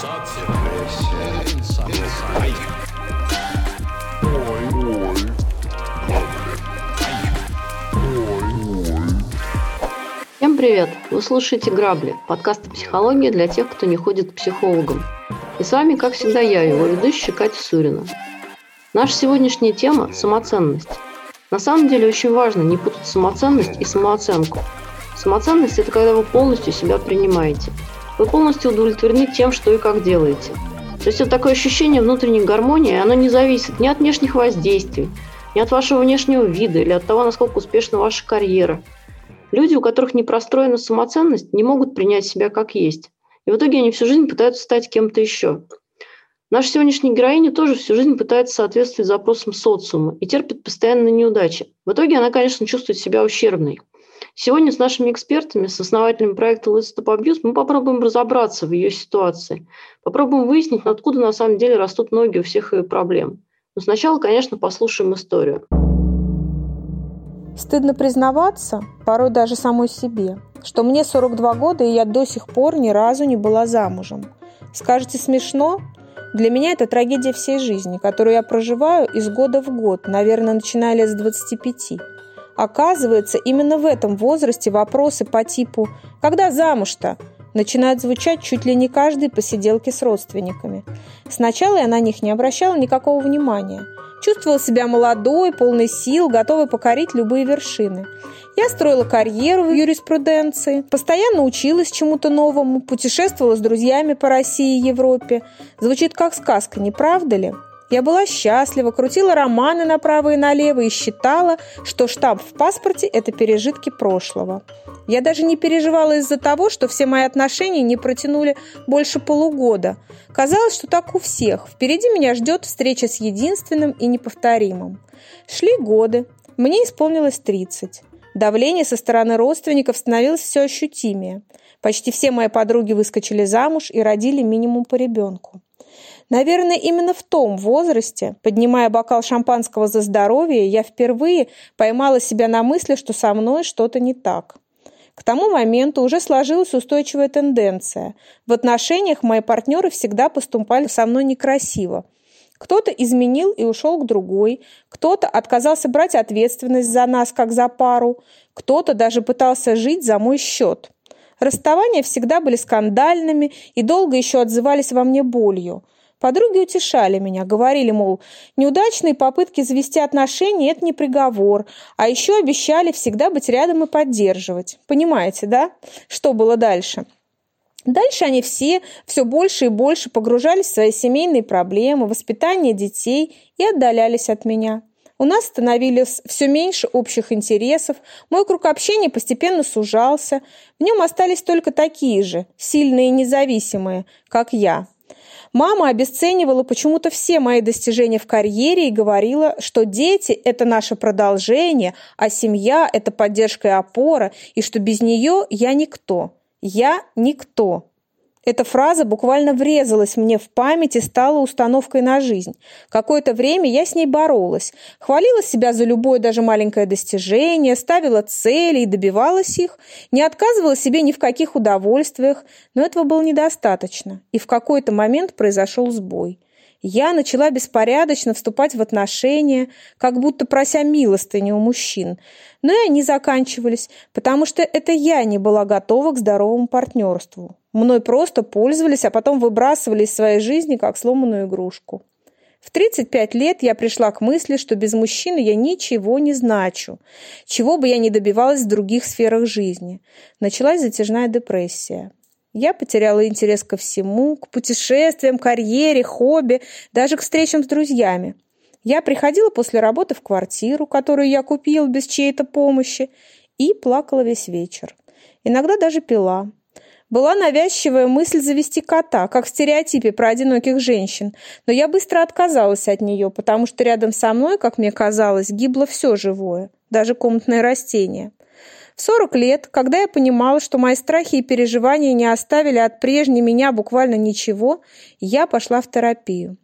Всем привет! Вы слушаете «Грабли» – подкаст о психологии для тех, кто не ходит к психологам. И с вами, как всегда, я, его ведущая Катя Сурина. Наша сегодняшняя тема – самоценность. На самом деле очень важно не путать самоценность и самооценку. Самоценность – это когда вы полностью себя принимаете. Вы полностью удовлетворены тем, что и как делаете. То есть это такое ощущение внутренней гармонии, оно не зависит ни от внешних воздействий, ни от вашего внешнего вида или от того, насколько успешна ваша карьера. Люди, у которых не простроена самоценность, не могут принять себя как есть. И в итоге они всю жизнь пытаются стать кем-то еще. Наша сегодняшняя героиня тоже всю жизнь пытается соответствовать запросам социума и терпит постоянные неудачи. В итоге она, конечно, чувствует себя ущербной. Сегодня с нашими экспертами, с основателями проекта Let's Stop Abuse, мы попробуем разобраться в ее ситуации. Попробуем выяснить, откуда на самом деле растут ноги у всех ее проблем. Но сначала, конечно, послушаем историю. Стыдно признаваться, порой даже самой себе, что мне 42 года, и я до сих пор ни разу не была замужем. Скажете, смешно? Для меня это трагедия всей жизни, которую я проживаю из года в год, наверное, начиная лет с 25. Оказывается, именно в этом возрасте вопросы по типу «Когда замуж-то?» начинают звучать чуть ли не каждой посиделки с родственниками. Сначала я на них не обращала никакого внимания. Чувствовала себя молодой, полной сил, готовой покорить любые вершины. Я строила карьеру в юриспруденции, постоянно училась чему-то новому, путешествовала с друзьями по России и Европе. Звучит как сказка, не правда ли? Я была счастлива, крутила романы направо и налево и считала, что штамп в паспорте – это пережитки прошлого. Я даже не переживала из-за того, что все мои отношения не протянули больше полугода. Казалось, что так у всех. Впереди меня ждет встреча с единственным и неповторимым. Шли годы. Мне исполнилось 30. Давление со стороны родственников становилось все ощутимее. Почти все мои подруги выскочили замуж и родили минимум по ребенку. Наверное, именно в том возрасте, поднимая бокал шампанского за здоровье, я впервые поймала себя на мысли, что со мной что-то не так. К тому моменту уже сложилась устойчивая тенденция. В отношениях мои партнеры всегда поступали со мной некрасиво. Кто-то изменил и ушел к другой, кто-то отказался брать ответственность за нас, как за пару, кто-то даже пытался жить за мой счет. Расставания всегда были скандальными и долго еще отзывались во мне болью. Подруги утешали меня, говорили, мол, неудачные попытки завести отношения – это не приговор, а еще обещали всегда быть рядом и поддерживать. Понимаете, да? Что было дальше? Дальше они все все больше и больше погружались в свои семейные проблемы, воспитание детей и отдалялись от меня. У нас становилось все меньше общих интересов, мой круг общения постепенно сужался, в нем остались только такие же, сильные и независимые, как я. Мама обесценивала почему-то все мои достижения в карьере и говорила, что дети – это наше продолжение, а семья – это поддержка и опора, и что без нее я никто. Я никто. Эта фраза буквально врезалась мне в память и стала установкой на жизнь. Какое-то время я с ней боролась, хвалила себя за любое даже маленькое достижение, ставила цели и добивалась их, не отказывала себе ни в каких удовольствиях, но этого было недостаточно, и в какой-то момент произошел сбой. Я начала беспорядочно вступать в отношения, как будто прося милостыни у мужчин. Но и они заканчивались, потому что это я не была готова к здоровому партнерству. Мной просто пользовались, а потом выбрасывали из своей жизни, как сломанную игрушку. В 35 лет я пришла к мысли, что без мужчины я ничего не значу, чего бы я ни добивалась в других сферах жизни. Началась затяжная депрессия. Я потеряла интерес ко всему, к путешествиям, карьере, хобби, даже к встречам с друзьями. Я приходила после работы в квартиру, которую я купила без чьей-то помощи, и плакала весь вечер. Иногда даже пила. Была навязчивая мысль завести кота, как в стереотипе про одиноких женщин, но я быстро отказалась от нее, потому что рядом со мной, как мне казалось, гибло все живое, даже комнатное растение. В 40 лет, когда я понимала, что мои страхи и переживания не оставили от прежней меня буквально ничего, я пошла в терапию.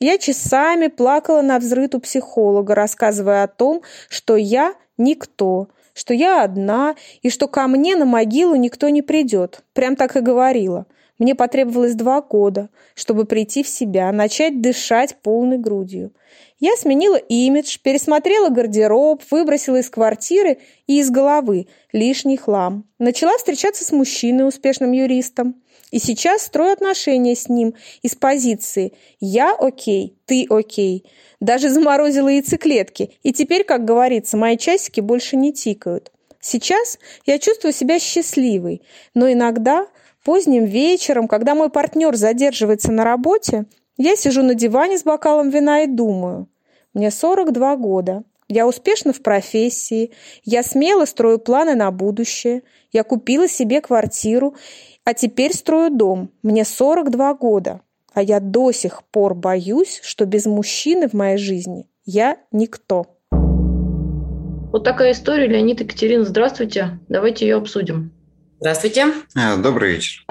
Я часами плакала на взрыв у психолога, рассказывая о том, что я никто, что я одна и что ко мне на могилу никто не придет. Прям так и говорила. Мне потребовалось два года, чтобы прийти в себя, начать дышать полной грудью. Я сменила имидж, пересмотрела гардероб, выбросила из квартиры и из головы лишний хлам. Начала встречаться с мужчиной, успешным юристом. И сейчас строю отношения с ним из позиции «я окей, ты окей». Даже заморозила яйцеклетки, и теперь, как говорится, мои часики больше не тикают. Сейчас я чувствую себя счастливой, но иногда поздним вечером, когда мой партнер задерживается на работе, я сижу на диване с бокалом вина и думаю. Мне 42 года. Я успешна в профессии. Я смело строю планы на будущее. Я купила себе квартиру, а теперь строю дом. Мне 42 года. А я до сих пор боюсь, что без мужчины в моей жизни я никто. Вот такая история. Леонид Екатерина, здравствуйте. Давайте ее обсудим. Здравствуйте. А, добрый вечер.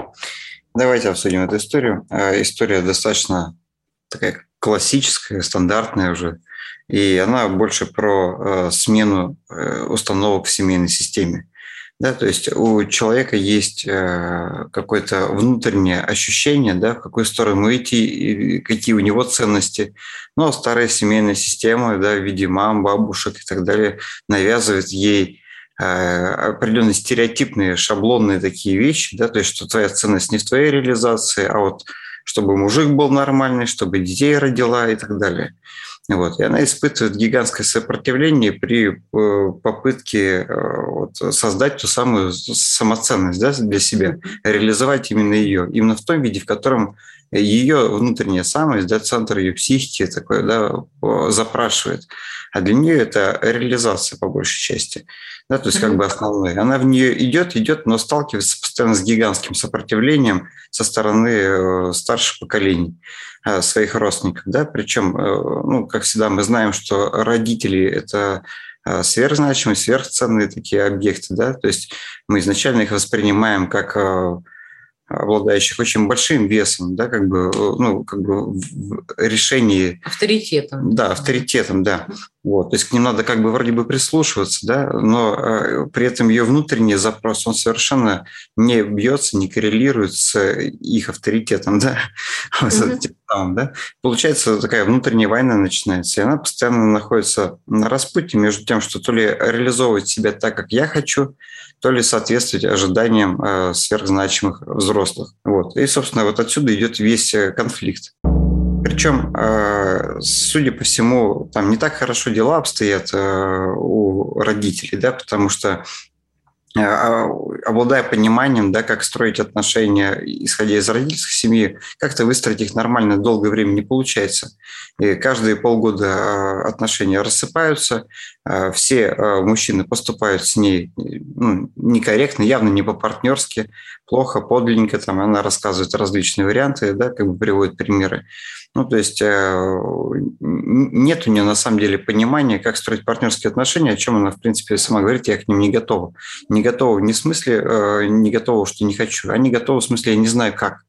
Давайте обсудим эту историю. А, история достаточно такая классическая, стандартная уже. И она больше про э, смену э, установок в семейной системе. Да, то есть у человека есть э, какое-то внутреннее ощущение, да, в какую сторону идти, какие у него ценности. Но старая семейная система да, в виде мам, бабушек и так далее навязывает ей определенные стереотипные, шаблонные такие вещи, да, то есть что твоя ценность не в твоей реализации, а вот чтобы мужик был нормальный, чтобы детей родила и так далее. Вот. И она испытывает гигантское сопротивление при э, попытке э, вот, создать ту самую самоценность да, для себя, реализовать именно ее, именно в том виде, в котором ее внутренняя самость, да, центр ее психики такой, да, запрашивает. А для нее это реализация по большей части. Да, то есть как бы основной. Она в нее идет, идет, но сталкивается постоянно с гигантским сопротивлением со стороны э, старших поколений э, своих родственников. Да? Причем, э, ну, как всегда, мы знаем, что родители – это сверхзначимые, сверхценные такие объекты. Да? То есть мы изначально их воспринимаем как обладающих очень большим весом, да, как бы, ну, как бы в решении... Авторитетом. Да, авторитетом, да. Вот, то есть к ним надо как бы вроде бы прислушиваться, да, но э, при этом ее внутренний запрос, он совершенно не бьется, не коррелирует с их авторитетом, да, mm-hmm. да. Получается, такая внутренняя война начинается, и она постоянно находится на распутье между тем, что то ли реализовывать себя так, как я хочу, то ли соответствовать ожиданиям э, сверхзначимых взрослых. Вот. И, собственно, вот отсюда идет весь э, конфликт. Причем, э, судя по всему, там не так хорошо дела обстоят у родителей, да, потому что а, обладая пониманием, да, как строить отношения, исходя из родительской семьи, как-то выстроить их нормально долгое время не получается. И каждые полгода отношения рассыпаются, все мужчины поступают с ней ну, некорректно, явно не по-партнерски, плохо, подлинненько, там она рассказывает различные варианты, да, как бы приводит примеры. Ну, то есть э, нет у нее на самом деле понимания, как строить партнерские отношения, о чем она, в принципе, сама говорит, я к ним не готова. Не готова не в смысле э, не готова, что не хочу, а не готова в смысле я не знаю как.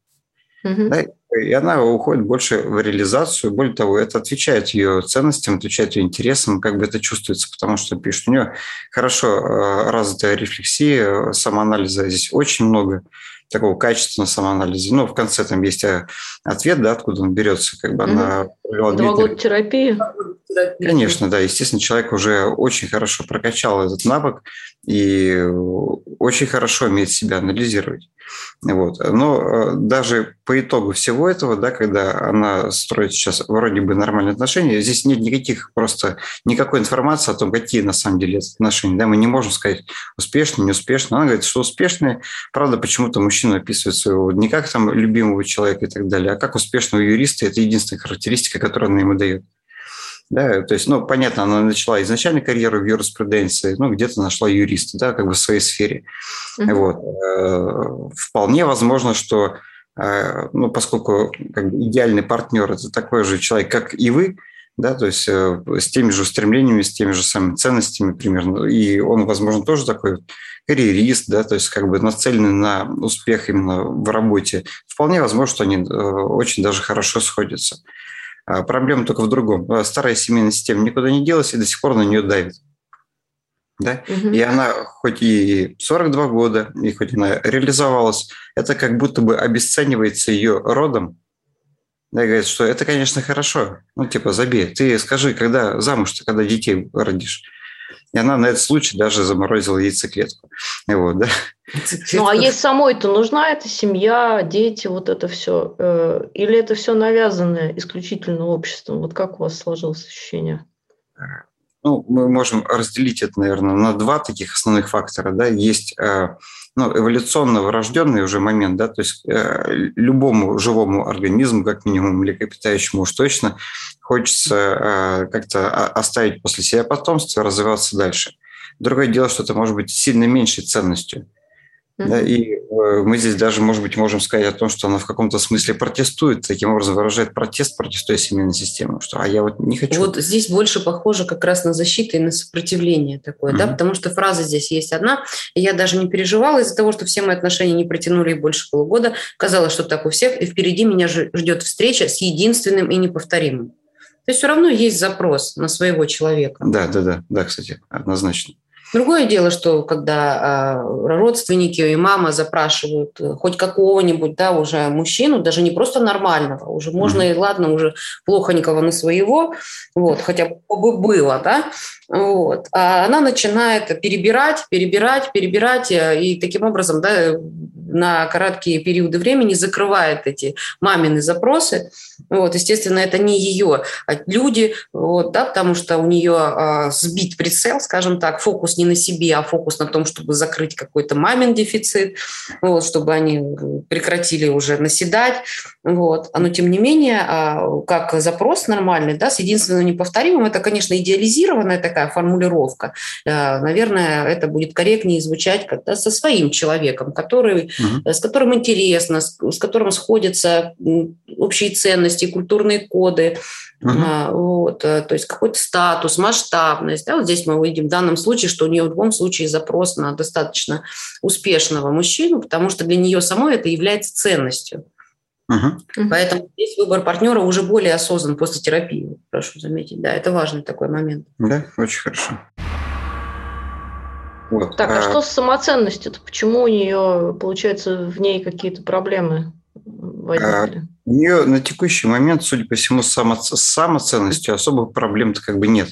Угу. Да? И она уходит больше в реализацию. Более того, это отвечает ее ценностям, отвечает ее интересам, как бы это чувствуется, потому что пишет, у нее хорошо э, развитая рефлексия, самоанализа здесь очень много такого качественного самоанализа. Ну, в конце там есть э, ответ, да, откуда он берется, как бы mm-hmm. она Года терапии. Конечно, да. Естественно, человек уже очень хорошо прокачал этот навык и очень хорошо умеет себя анализировать. Вот. Но э, даже по итогу всего этого, да, когда она строит сейчас вроде бы нормальные отношения, здесь нет никаких просто никакой информации о том, какие на самом деле отношения. Да, мы не можем сказать успешно, неуспешно. Она говорит, что успешные. Правда, почему-то мужчина описывает своего не как там любимого человека и так далее, а как успешного юриста. Это единственная характеристика, которую она ему дает. Да, то есть, ну, понятно, она начала изначально карьеру в юриспруденции, ну, где-то нашла юриста, да, как бы в своей сфере. Mm-hmm. Вот. Э, вполне возможно, что, э, ну, поскольку как бы, идеальный партнер – это такой же человек, как и вы, да, то есть э, с теми же устремлениями, с теми же самыми ценностями примерно, и он, возможно, тоже такой карьерист, да, то есть как бы нацеленный на успех именно в работе, вполне возможно, что они очень даже хорошо сходятся. А проблема только в другом. А старая семейная система никуда не делась и до сих пор на нее давит. да, угу. и она хоть и 42 года, и хоть она реализовалась, это как будто бы обесценивается ее родом, да, и говорит, что это, конечно, хорошо, ну, типа, забей, ты скажи, когда замуж, ты когда детей родишь. И она на этот случай даже заморозила яйцеклетку. Вот, да. Ну, а ей самой-то нужна эта семья, дети, вот это все? Э, или это все навязанное исключительно обществом? Вот как у вас сложилось ощущение? Ну, мы можем разделить это, наверное, на два таких основных фактора. Да? Есть э, ну, эволюционно врожденный уже момент, да, то есть э, любому живому организму, как минимум млекопитающему уж точно, хочется э, как-то оставить после себя потомство, развиваться дальше. Другое дело, что это может быть сильно меньшей ценностью. Mm-hmm. Да, и э, мы здесь даже, может быть, можем сказать о том, что она в каком-то смысле протестует, таким образом выражает протест, протестуя семейной систему, что а я вот не хочу. Вот здесь больше похоже как раз на защиту и на сопротивление такое, mm-hmm. да, потому что фраза здесь есть одна, я даже не переживала из-за того, что все мои отношения не протянули больше полугода, казалось, что так у всех, и впереди меня ждет встреча с единственным и неповторимым. То есть все равно есть запрос на своего человека. Да, да, да, да, кстати, однозначно. Другое дело, что когда а, родственники и мама запрашивают э, хоть какого-нибудь, да, уже мужчину, даже не просто нормального, уже можно mm-hmm. и ладно, уже плохонького на своего, вот, хотя бы было, да, вот, а она начинает перебирать, перебирать, перебирать, э, и таким образом, да, на короткие периоды времени закрывает эти мамины запросы. Вот, естественно, это не ее а люди, вот, да, потому что у нее а, сбит прицел, скажем так, фокус не на себе, а фокус на том, чтобы закрыть какой-то мамин дефицит, вот, чтобы они прекратили уже наседать. Вот. Но тем не менее, а, как запрос нормальный, да, с единственным неповторимым, это, конечно, идеализированная такая формулировка. А, наверное, это будет корректнее звучать как со своим человеком, который угу. с которым интересно, с, с которым сходятся общие ценности, культурные коды, угу. а, вот, э, то есть какой-то статус, масштабность. Да, вот здесь мы видим в данном случае, что у нее в любом случае запрос на достаточно успешного мужчину, потому что для нее самой это является ценностью. Угу. Поэтому здесь выбор партнера уже более осознан после терапии, прошу заметить. Да, это важный такой момент. Да, очень хорошо. Вот. Так, а, а что с самоценностью-то? Почему у нее, получается, в ней какие-то проблемы возникли? А, у нее на текущий момент, судя по всему, с, само, с самоценностью особых проблем-то как бы нет.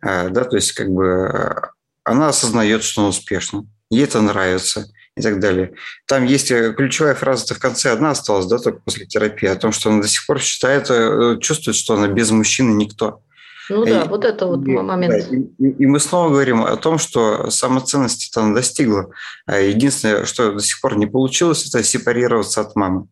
А, да, то есть как бы она осознает, что она успешна, ей это нравится и так далее. Там есть э, ключевая фраза-то в конце одна осталась, да, только после терапии, о том, что она до сих пор считает, э, чувствует, что она без мужчины никто. Ну да, и, вот это вот и, момент. И, и мы снова говорим о том, что самоценности она достигла. А единственное, что до сих пор не получилось, это сепарироваться от мамы.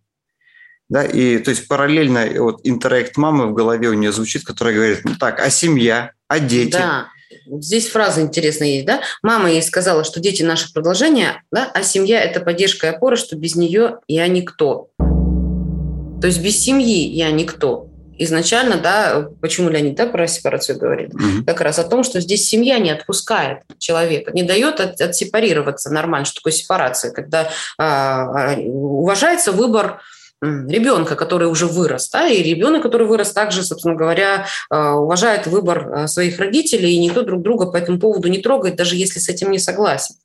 Да, и то есть параллельно вот интеракт мамы в голове у нее звучит, которая говорит, ну так, а семья, а дети? Да, здесь фраза интересная есть, да? Мама ей сказала, что дети наше продолжение, да, а семья – это поддержка и опора, что без нее я никто. То есть без семьи я никто изначально, да, почему Леонид да, про сепарацию говорит, mm-hmm. как раз о том, что здесь семья не отпускает человека, не дает от, отсепарироваться нормально. Что такое сепарация? Когда а уважается выбор ребенка, который уже вырос, да, и ребенок, который вырос, также, собственно говоря, а, уважает выбор своих родителей, и никто друг друга по этому поводу не трогает, даже если с этим не согласен.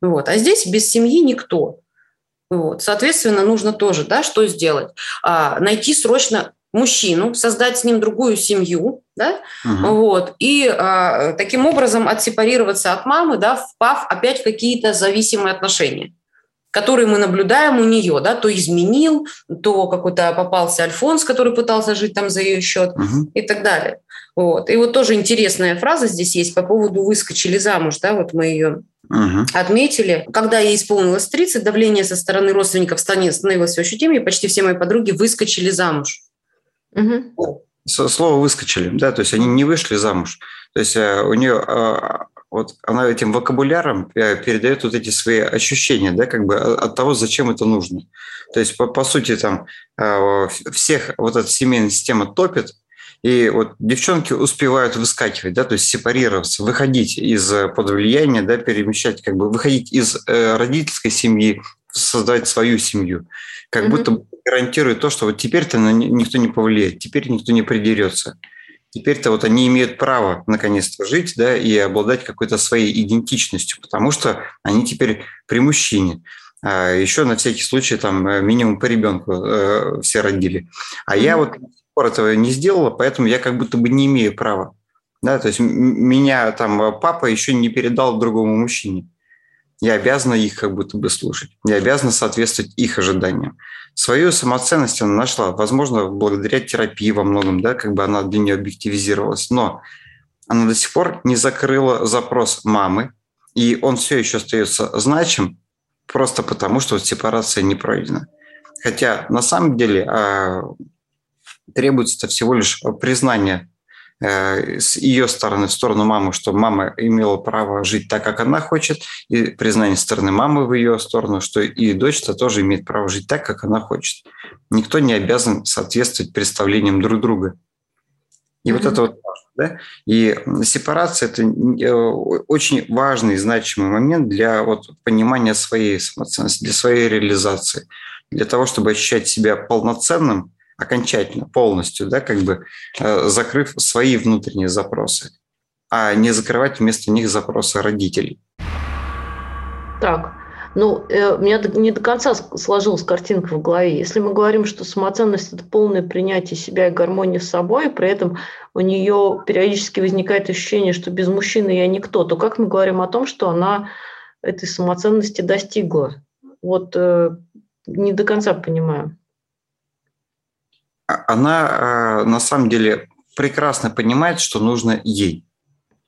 Вот. А здесь без семьи никто. Вот. Соответственно, нужно тоже, да, что сделать? А, найти срочно мужчину, создать с ним другую семью, да, угу. вот, и а, таким образом отсепарироваться от мамы, да, впав опять в какие-то зависимые отношения которые мы наблюдаем у нее, да, то изменил, то какой-то попался Альфонс, который пытался жить там за ее счет угу. и так далее. Вот. И вот тоже интересная фраза здесь есть по поводу «выскочили замуж», да, вот мы ее Угу. Отметили, когда ей исполнилось 30, давление со стороны родственников становилось все ощутимее, почти все мои подруги выскочили замуж. Угу. Слово выскочили, да, то есть они не вышли замуж. То есть э, у нее а, вот она этим вокабуляром э, передает вот эти свои ощущения, да, как бы от того, зачем это нужно. То есть, по, по сути, там э, всех вот эта семейная система топит, и вот девчонки успевают выскакивать, да, то есть сепарироваться, выходить из под влияния, да, перемещать, как бы выходить из родительской семьи, создать свою семью, как mm-hmm. будто гарантирует то, что вот теперь-то никто не повлияет, теперь никто не придерется. теперь-то вот они имеют право наконец-то жить, да, и обладать какой-то своей идентичностью, потому что они теперь при мужчине. А еще на всякий случай там э, минимум по ребенку э, все родили. А mm-hmm. я вот этого не сделала, поэтому я как будто бы не имею права. Да, то есть меня там папа еще не передал другому мужчине. Я обязана их как будто бы слушать. Я обязана соответствовать их ожиданиям. Свою самоценность она нашла, возможно, благодаря терапии во многом, да, как бы она для нее объективизировалась. Но она до сих пор не закрыла запрос мамы, и он все еще остается значим, просто потому что сепарация не пройдена. Хотя на самом деле а, требуется всего лишь признание с ее стороны в сторону мамы, что мама имела право жить так, как она хочет, и признание стороны мамы в ее сторону, что и дочь-то тоже имеет право жить так, как она хочет. Никто не обязан соответствовать представлениям друг друга. И mm-hmm. вот это вот да? И сепарация – это э, очень важный и значимый момент для вот понимания своей самоценности, для своей реализации, для того, чтобы ощущать себя полноценным окончательно, полностью, да, как бы э, закрыв свои внутренние запросы, а не закрывать вместо них запросы родителей. Так, ну, э, у меня не до конца сложилась картинка в голове. Если мы говорим, что самоценность – это полное принятие себя и гармония с собой, при этом у нее периодически возникает ощущение, что без мужчины я никто, то как мы говорим о том, что она этой самоценности достигла? Вот э, не до конца понимаю. Она а, на самом деле прекрасно понимает, что нужно ей.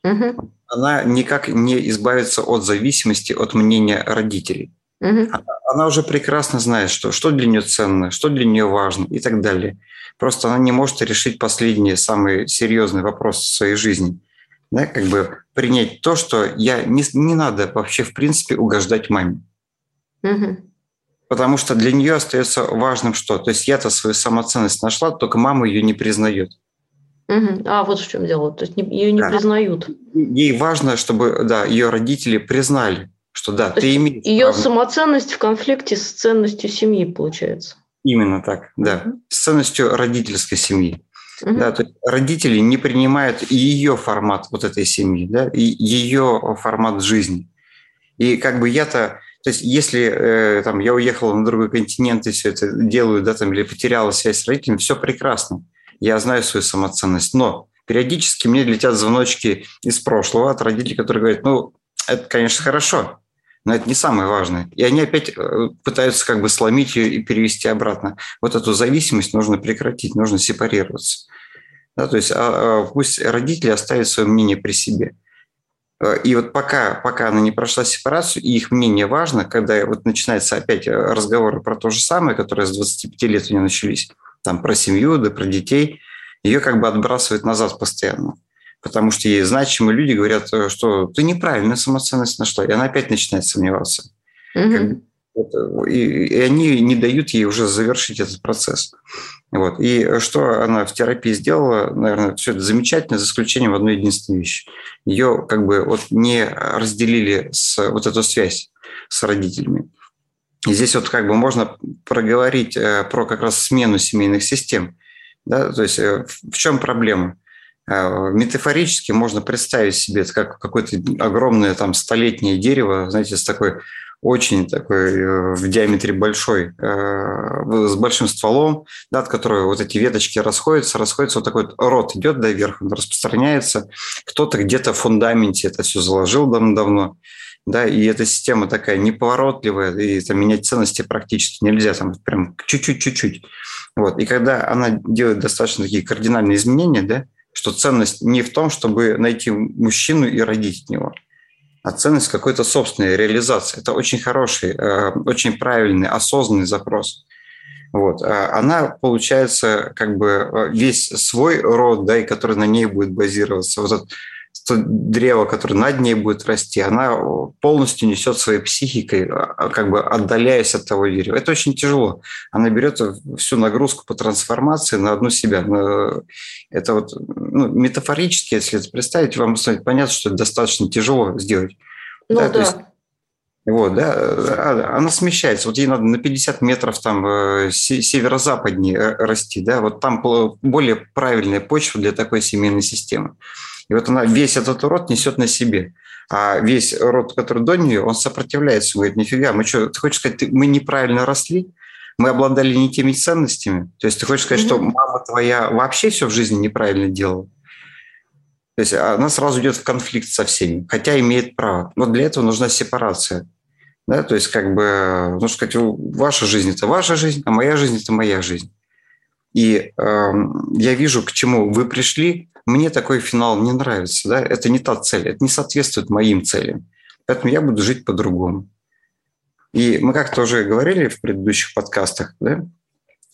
Угу. Она никак не избавится от зависимости от мнения родителей. Угу. Она, она уже прекрасно знает, что, что для нее ценно, что для нее важно и так далее. Просто она не может решить последний, самый серьезный вопрос в своей жизни. Да, как бы принять то, что я не, не надо вообще в принципе угождать маме. Угу потому что для нее остается важным что? То есть я-то свою самоценность нашла, только мама ее не признает. Угу. А вот в чем дело. То есть ее не да. признают. Ей важно, чтобы да, ее родители признали, что да, То ты имеешь. Ее право. самоценность в конфликте с ценностью семьи получается. Именно так, да. Угу. С ценностью родительской семьи. Угу. Да, то есть родители не принимают ее формат вот этой семьи, да, и ее формат жизни. И как бы я-то то есть если э, там, я уехал на другой континент и все это делаю, да, там, или потеряла связь с родителями, все прекрасно. Я знаю свою самоценность. Но периодически мне летят звоночки из прошлого от родителей, которые говорят, ну, это, конечно, хорошо, но это не самое важное. И они опять э, пытаются как бы сломить ее и перевести обратно. Вот эту зависимость нужно прекратить, нужно сепарироваться. Да, то есть а, а, пусть родители оставят свое мнение при себе. Э, и вот пока, пока она не прошла сепарацию, и их мнение важно, когда вот начинается опять э, разговоры про то же самое, которые с 25 лет у нее начались, там про семью, да про детей, ее как бы отбрасывает назад постоянно. Потому что ей значимые люди говорят, э, что ты неправильно самоценность нашла, и она опять начинает сомневаться. Как и, и они не дают ей уже завершить этот процесс. Вот. И что она в терапии сделала, наверное, все это замечательно, за исключением одной единственной вещи. Ее как бы вот не разделили с вот эту связь с родителями. И здесь вот как бы можно проговорить э, про как раз смену семейных систем. Да? То есть э, в чем проблема? Э, метафорически можно представить себе как какое-то огромное там столетнее дерево, знаете, с такой очень такой э, в диаметре большой, э, с большим стволом, да, от которого вот эти веточки расходятся, расходится вот такой рот идет до верха, он распространяется. Кто-то где-то в фундаменте это все заложил давно-давно, да, и эта система такая неповоротливая, и там менять ценности практически нельзя, там прям чуть-чуть-чуть-чуть. Вот. И когда она делает достаточно такие кардинальные изменения, да, что ценность не в том, чтобы найти мужчину и родить от него – а ценность какой-то собственной реализации. Это очень хороший, э, очень правильный, осознанный запрос. Вот. А она, получается, как бы э, весь свой род, да, и который на ней будет базироваться, вот этот то древо, которое над ней будет расти, она полностью несет своей психикой, а, а, как бы отдаляясь от того дерева. Это очень тяжело. Она берет всю нагрузку по трансформации на одну себя. Это вот ну, метафорически, если это представить, вам станет понятно, что это достаточно тяжело сделать. Ну да. да. То есть Вот, да, а, она смещается. Вот ей надо на 50 метров там э, северо-западнее э, расти, да, вот там более правильная почва для такой семейной системы. И вот она весь этот род несет на себе. А весь род, который до нее, он сопротивляется. Говорит, нифига, мы что, ты хочешь сказать, мы неправильно росли? Мы обладали не теми ценностями? То есть ты хочешь сказать, mm-hmm. что мама твоя вообще все в жизни неправильно делала? То есть она сразу идет в конфликт со всеми, хотя имеет право. Но для этого нужна сепарация. Да? То есть, как бы, ну, сказать, ваша жизнь – это ваша жизнь, а моя жизнь – это моя жизнь. И э, я вижу, к чему вы пришли. Мне такой финал не нравится. Да? Это не та цель, это не соответствует моим целям. Поэтому я буду жить по-другому. И мы как-то уже говорили в предыдущих подкастах, да?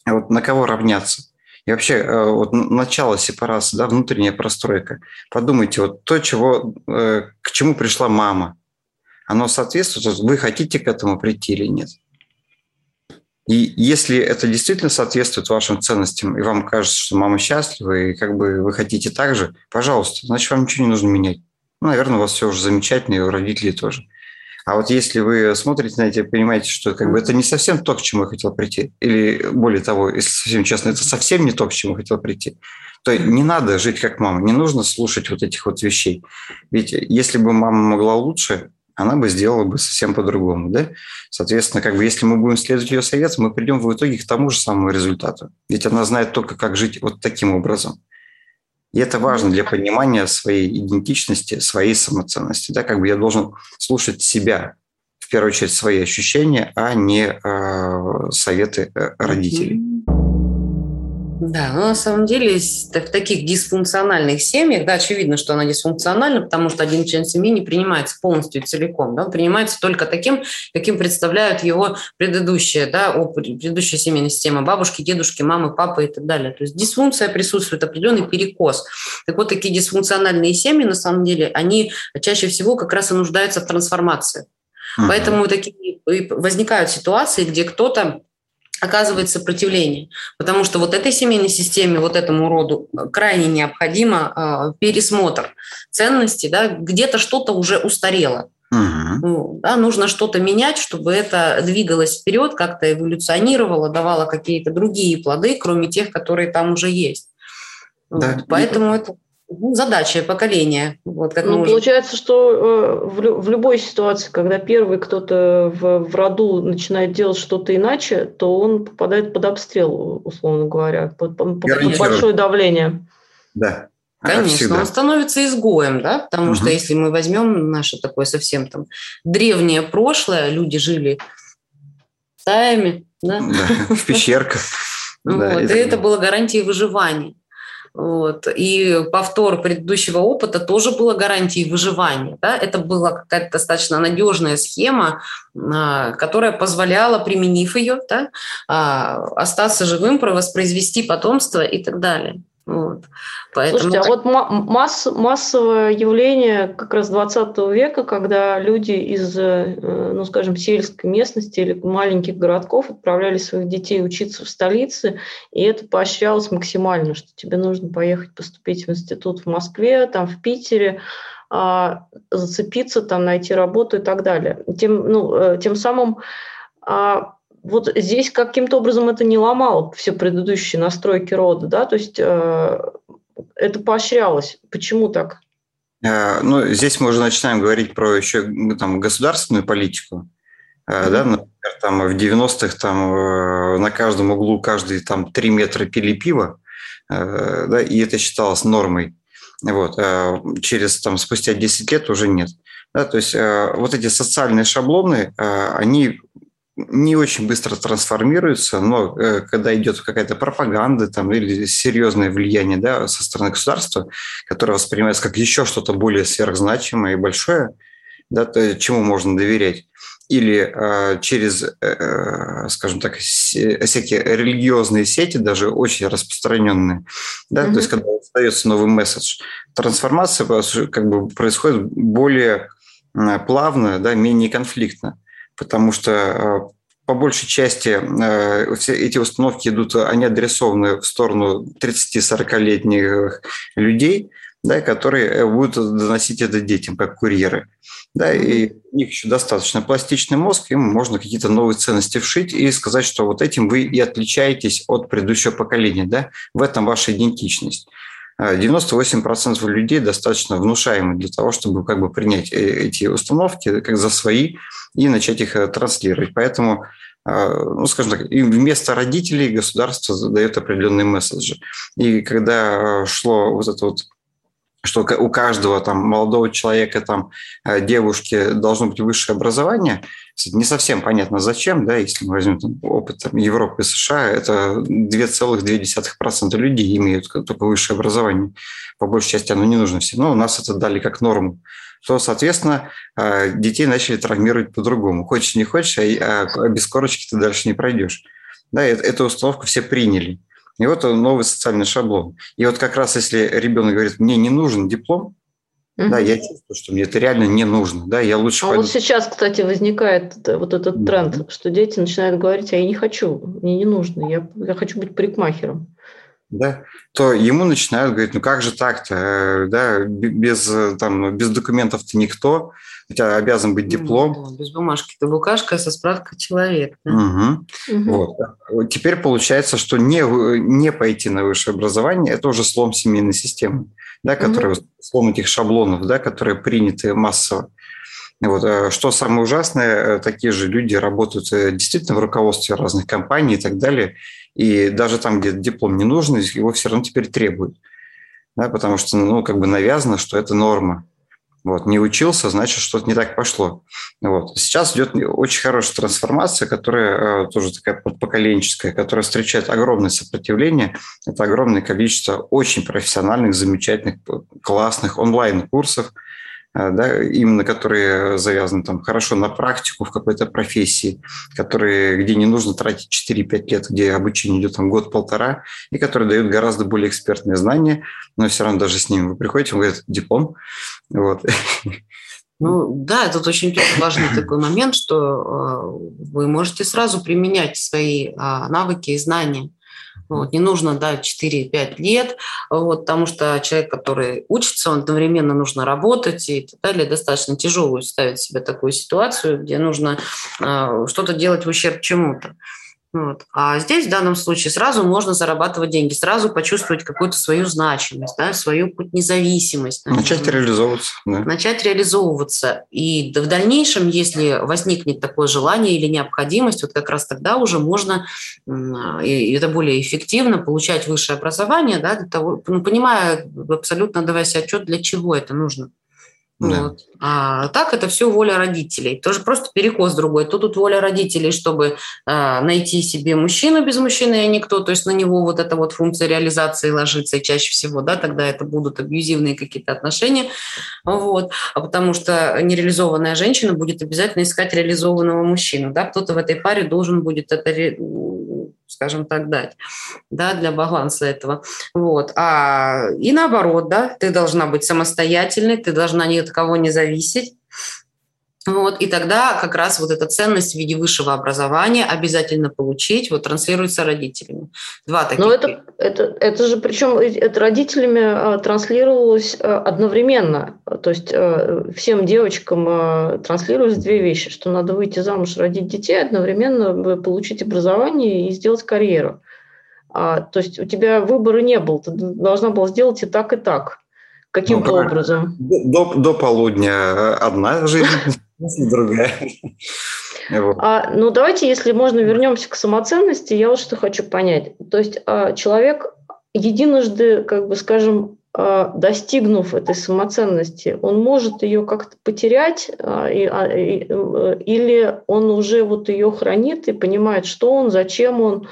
вот на кого равняться – и вообще э, вот начало сепарации, да, внутренняя простройка. Подумайте, вот то, чего, э, к чему пришла мама, оно соответствует, вы хотите к этому прийти или нет? И если это действительно соответствует вашим ценностям, и вам кажется, что мама счастлива, и как бы вы хотите так же, пожалуйста, значит, вам ничего не нужно менять. Ну, наверное, у вас все уже замечательно, и у родителей тоже. А вот если вы смотрите на это и понимаете, что как бы это не совсем то, к чему я хотел прийти, или более того, если совсем честно, это совсем не то, к чему я хотел прийти, то не надо жить как мама, не нужно слушать вот этих вот вещей. Ведь если бы мама могла лучше, она бы сделала бы совсем по-другому, да? Соответственно, как бы если мы будем следовать ее советам, мы придем в итоге к тому же самому результату. Ведь она знает только, как жить вот таким образом. И это важно для понимания своей идентичности, своей самоценности. Да, как бы я должен слушать себя, в первую очередь свои ощущения, а не э, советы родителей. Да, но на самом деле в таких дисфункциональных семьях, да, очевидно, что она дисфункциональна, потому что один член семьи не принимается полностью и целиком, да, он принимается только таким, каким представляют его предыдущая, да, предыдущая семейная система, бабушки, дедушки, мамы, папы и так далее. То есть дисфункция присутствует, определенный перекос. Так вот, такие дисфункциональные семьи, на самом деле, они чаще всего как раз и нуждаются в трансформации. Поэтому такие возникают ситуации, где кто-то оказывает сопротивление. Потому что вот этой семейной системе, вот этому роду крайне необходимо э, пересмотр ценностей. Да? Где-то что-то уже устарело. Угу. Да, нужно что-то менять, чтобы это двигалось вперед, как-то эволюционировало, давало какие-то другие плоды, кроме тех, которые там уже есть. Да. Вот, поэтому это ну, задача поколения. Вот, как ну, получается, что э, в, в любой ситуации, когда первый кто-то в, в роду начинает делать что-то иначе, то он попадает под обстрел, условно говоря, под, под, под большое давление. Да. Конечно, он становится изгоем, да, потому угу. что если мы возьмем наше такое совсем там древнее прошлое, люди жили стаями, да, да в пещерках. Вот, и это было гарантией выживания. Вот. И повтор предыдущего опыта тоже было гарантией выживания. Да? Это была какая-то достаточно надежная схема, а, которая позволяла, применив ее, да, а, остаться живым, воспроизвести потомство и так далее. Вот. Поэтому Слушайте, а вот масс, массовое явление как раз 20 века, когда люди из, э, ну, скажем, сельской местности или маленьких городков отправляли своих детей учиться в столице, и это поощрялось максимально, что тебе нужно поехать поступить в институт в Москве, там в Питере, а, зацепиться, там найти работу и так далее. Тем, ну, э, тем самым а, вот здесь каким-то образом это не ломало все предыдущие настройки рода, да, то есть э, это поощрялось. Почему так? Э, ну, здесь мы уже начинаем говорить про еще ну, там, государственную политику. Mm-hmm. Да, например, там в 90-х там э, на каждом углу каждые там 3 метра пили пиво, да, и это считалось нормой. Вот. Через там спустя 10 лет уже нет. Да, то есть вот эти социальные шаблоны, они не очень быстро трансформируется, но э, когда идет какая-то пропаганда там, или серьезное влияние да, со стороны государства, которое воспринимается как еще что-то более сверхзначимое и большое, да, то, чему можно доверять, или э, через, э, э скажем так, всякие религиозные сети, даже очень распространенные, да, mm-hmm. то есть когда остается новый месседж, трансформация как бы происходит более плавно, да, менее конфликтно потому что э, по большей части э, все эти установки идут, они адресованы в сторону 30-40-летних людей, да, которые будут доносить это детям, как курьеры. Да, и у них еще достаточно пластичный мозг, им можно какие-то новые ценности вшить и сказать, что вот этим вы и отличаетесь от предыдущего поколения. Да? В этом ваша идентичность. 98% людей достаточно внушаемы для того, чтобы как бы принять э, эти установки как за свои и начать их э, транслировать. Поэтому, э, ну, скажем так, вместо родителей государство задает определенные месседжи. И когда шло вот это вот что у каждого там молодого человека, там девушки должно быть высшее образование. Не совсем понятно, зачем, да, если мы возьмем там, опыт там, Европы и США, это 2,2% людей имеют только высшее образование. По большей части оно не нужно всем. Но у нас это дали как норму то, соответственно, э, детей начали травмировать по-другому. Хочешь, не хочешь, а, а без корочки ты дальше не пройдешь. Да, эту установку все приняли. И вот новый социальный шаблон. И вот как раз если ребенок говорит, мне не нужен диплом, Угу. Да, я чувствую, что мне это реально не нужно. Да, я лучше. А пойду... вот сейчас, кстати, возникает вот этот тренд, да. что дети начинают говорить: а я не хочу, мне не нужно, я, я хочу быть парикмахером. Да, то ему начинают говорить, ну как же так-то, э, да, без, там, без документов ты никто, у тебя обязан быть диплом. Да, без бумажки ты букашка со справкой человек. Да? Угу. Угу. Вот. Теперь получается, что не, не пойти на высшее образование – это уже слом семейной системы да, которые, угу. слом этих шаблонов, да, которые приняты массово. Вот. А что самое ужасное, э, такие же люди работают э, действительно в руководстве разных компаний и так далее. И даже там, где диплом не нужен, его все равно теперь требуют. Да, потому что ну, как бы навязано, что это норма. Вот, не учился, значит, что-то не так пошло. Вот. Сейчас идет очень хорошая трансформация, которая э, тоже такая поколенческая, которая встречает огромное сопротивление. Это огромное количество очень профессиональных, замечательных, классных онлайн-курсов, да, именно которые завязаны там хорошо на практику в какой-то профессии, которые, где не нужно тратить 4-5 лет, где обучение идет там год-полтора, и которые дают гораздо более экспертные знания, но все равно даже с ними вы приходите, вы говорите, диплом, вот. Ну да, тут очень важный такой момент, что э, вы можете сразу применять свои а, навыки и знания. Вот, не нужно да, 4-5 лет, вот, потому что человек, который учится, он одновременно нужно работать и так далее. Достаточно тяжелую ставить себе такую ситуацию, где нужно э, что-то делать в ущерб чему-то. Вот. А здесь в данном случае сразу можно зарабатывать деньги, сразу почувствовать какую-то свою значимость, да, свою независимость. Начать реализовываться. Да. Начать реализовываться. И в дальнейшем, если возникнет такое желание или необходимость, вот как раз тогда уже можно, и это более эффективно, получать высшее образование, да, для того, ну, понимая абсолютно давая себе отчет, для чего это нужно. Вот. А так это все воля родителей. Тоже просто перекос другой. То тут воля родителей, чтобы э, найти себе мужчину без мужчины, я никто, то есть на него вот эта вот функция реализации ложится, и чаще всего, да, тогда это будут абьюзивные какие-то отношения. Вот. А потому что нереализованная женщина будет обязательно искать реализованного мужчину. Да? Кто-то в этой паре должен будет это скажем так, дать, да, для баланса этого. Вот. А, и наоборот, да, ты должна быть самостоятельной, ты должна ни от кого не зависеть, вот, и тогда как раз вот эта ценность в виде высшего образования обязательно получить, вот транслируется родителями. Два таких. Но это, это, это же, причем это родителями а, транслировалось а, одновременно. То есть а, всем девочкам транслировались две вещи, что надо выйти замуж, родить детей, одновременно получить образование и сделать карьеру. То есть у тебя выбора не было, ты должна была сделать и так, и так. Каким-то ну, образом? До, до полудня одна жизнь, другая. А, ну, давайте, если можно, вернемся к самоценности. Я вот что хочу понять. То есть а, человек единожды, как бы скажем, а, достигнув этой самоценности, он может ее как-то потерять, а, и, а, и, э, или он уже вот ее хранит и понимает, что он, зачем он,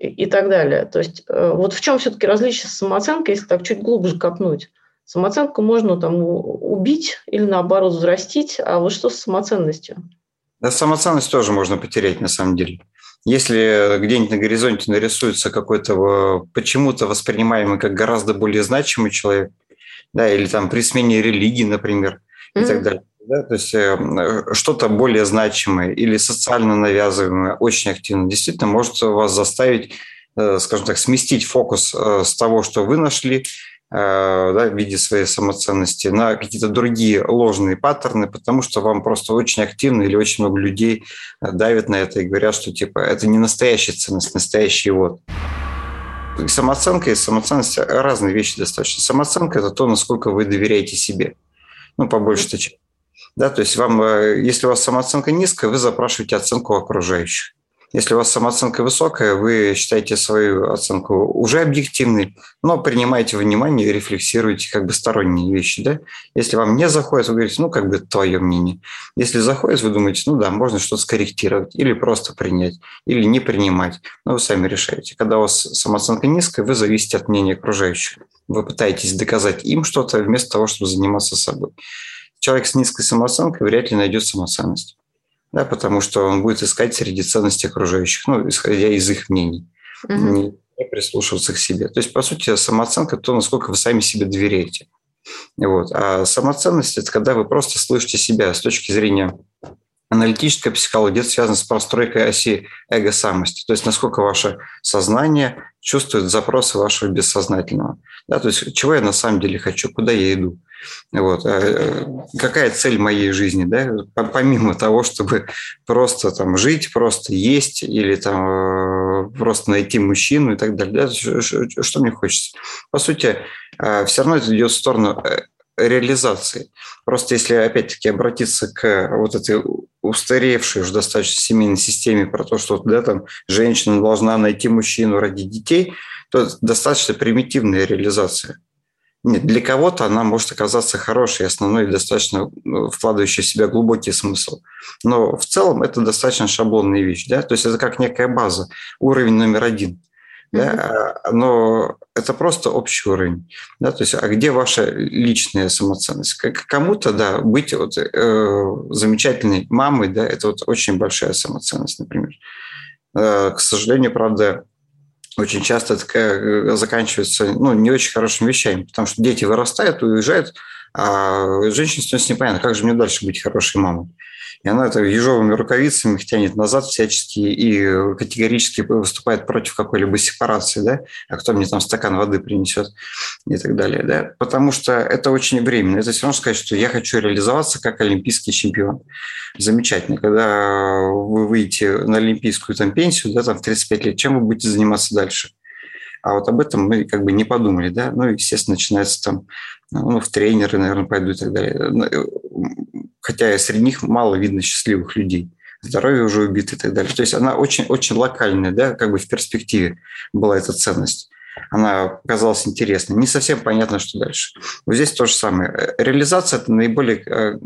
и так далее. То есть э, вот в чем все-таки различие с самооценкой, если так чуть глубже копнуть? Самооценку можно там убить или наоборот взрастить, а вот что с самоценностью? Да, самоценность тоже можно потерять на самом деле. Если где-нибудь на горизонте нарисуется какой-то почему-то воспринимаемый как гораздо более значимый человек, да, или там при смене религии, например, и mm-hmm. так далее, да, то есть э, что-то более значимое или социально навязываемое, очень активно, действительно может вас заставить, э, скажем так, сместить фокус э, с того, что вы нашли, да, в виде своей самоценности на какие-то другие ложные паттерны, потому что вам просто очень активно или очень много людей давят на это и говорят, что типа это не настоящая ценность, настоящий вот. Самооценка и самоценность – разные вещи достаточно. Самооценка – это то, насколько вы доверяете себе. Ну, по большей части. Да, то есть вам, э, если у вас самооценка низкая, вы запрашиваете оценку окружающих. Если у вас самооценка высокая, вы считаете свою оценку уже объективной, но принимаете внимание и рефлексируете как бы сторонние вещи. Да? Если вам не заходит, вы говорите, ну, как бы твое мнение. Если заходит, вы думаете, ну да, можно что-то скорректировать или просто принять, или не принимать. Но вы сами решаете. Когда у вас самооценка низкая, вы зависите от мнения окружающих. Вы пытаетесь доказать им что-то вместо того, чтобы заниматься собой. Человек с низкой самооценкой вряд ли найдет самоценность да, потому что он будет искать среди ценностей окружающих, ну, исходя из их мнений, угу. не, не прислушиваться к себе. То есть, по сути, самооценка – то, насколько вы сами себе доверяете. Вот. А самоценность – это когда вы просто слышите себя с точки зрения аналитической психологии, это связано с простройкой оси эго-самости, то есть насколько ваше сознание чувствует запросы вашего бессознательного. Да, то есть чего я на самом деле хочу, куда я иду. Вот. А какая цель моей жизни, да? помимо того, чтобы просто там жить, просто есть или там э, просто найти мужчину и так далее, да? что мне хочется. По сути, э, все равно это идет в сторону э, реализации. Просто если опять-таки обратиться к вот этой устаревшей уже достаточно семейной системе про то, что да, там женщина должна найти мужчину ради детей, то это достаточно примитивная реализация. Нет, для кого-то она может оказаться хорошей, основной и достаточно ну, вкладывающей в себя глубокий смысл. Но в целом это достаточно шаблонная вещь. Да? То есть это как некая база, уровень номер один. Да? Mm-hmm. Но это просто общий уровень. Да? То есть, а где ваша личная самоценность? Как кому-то, да, быть вот, э, замечательной мамой, да, это вот очень большая самоценность, например. Э, к сожалению, правда, очень часто это заканчивается ну, не очень хорошими вещами, потому что дети вырастают, уезжают, а женщине становится непонятно, как же мне дальше быть хорошей мамой. И она это ежовыми рукавицами их тянет назад всячески и категорически выступает против какой-либо сепарации, да, а кто мне там стакан воды принесет и так далее, да, потому что это очень временно. Это все равно сказать, что я хочу реализоваться как олимпийский чемпион. Замечательно. Когда вы выйдете на олимпийскую там пенсию, да, там в 35 лет, чем вы будете заниматься дальше? А вот об этом мы как бы не подумали, да. Ну, естественно, начинается там, ну, в тренеры, наверное, пойду и так далее хотя среди них мало видно счастливых людей. Здоровье уже убито и так далее. То есть она очень-очень локальная, да, как бы в перспективе была эта ценность. Она показалась интересной. Не совсем понятно, что дальше. Вот здесь то же самое. Реализация – это наиболее э,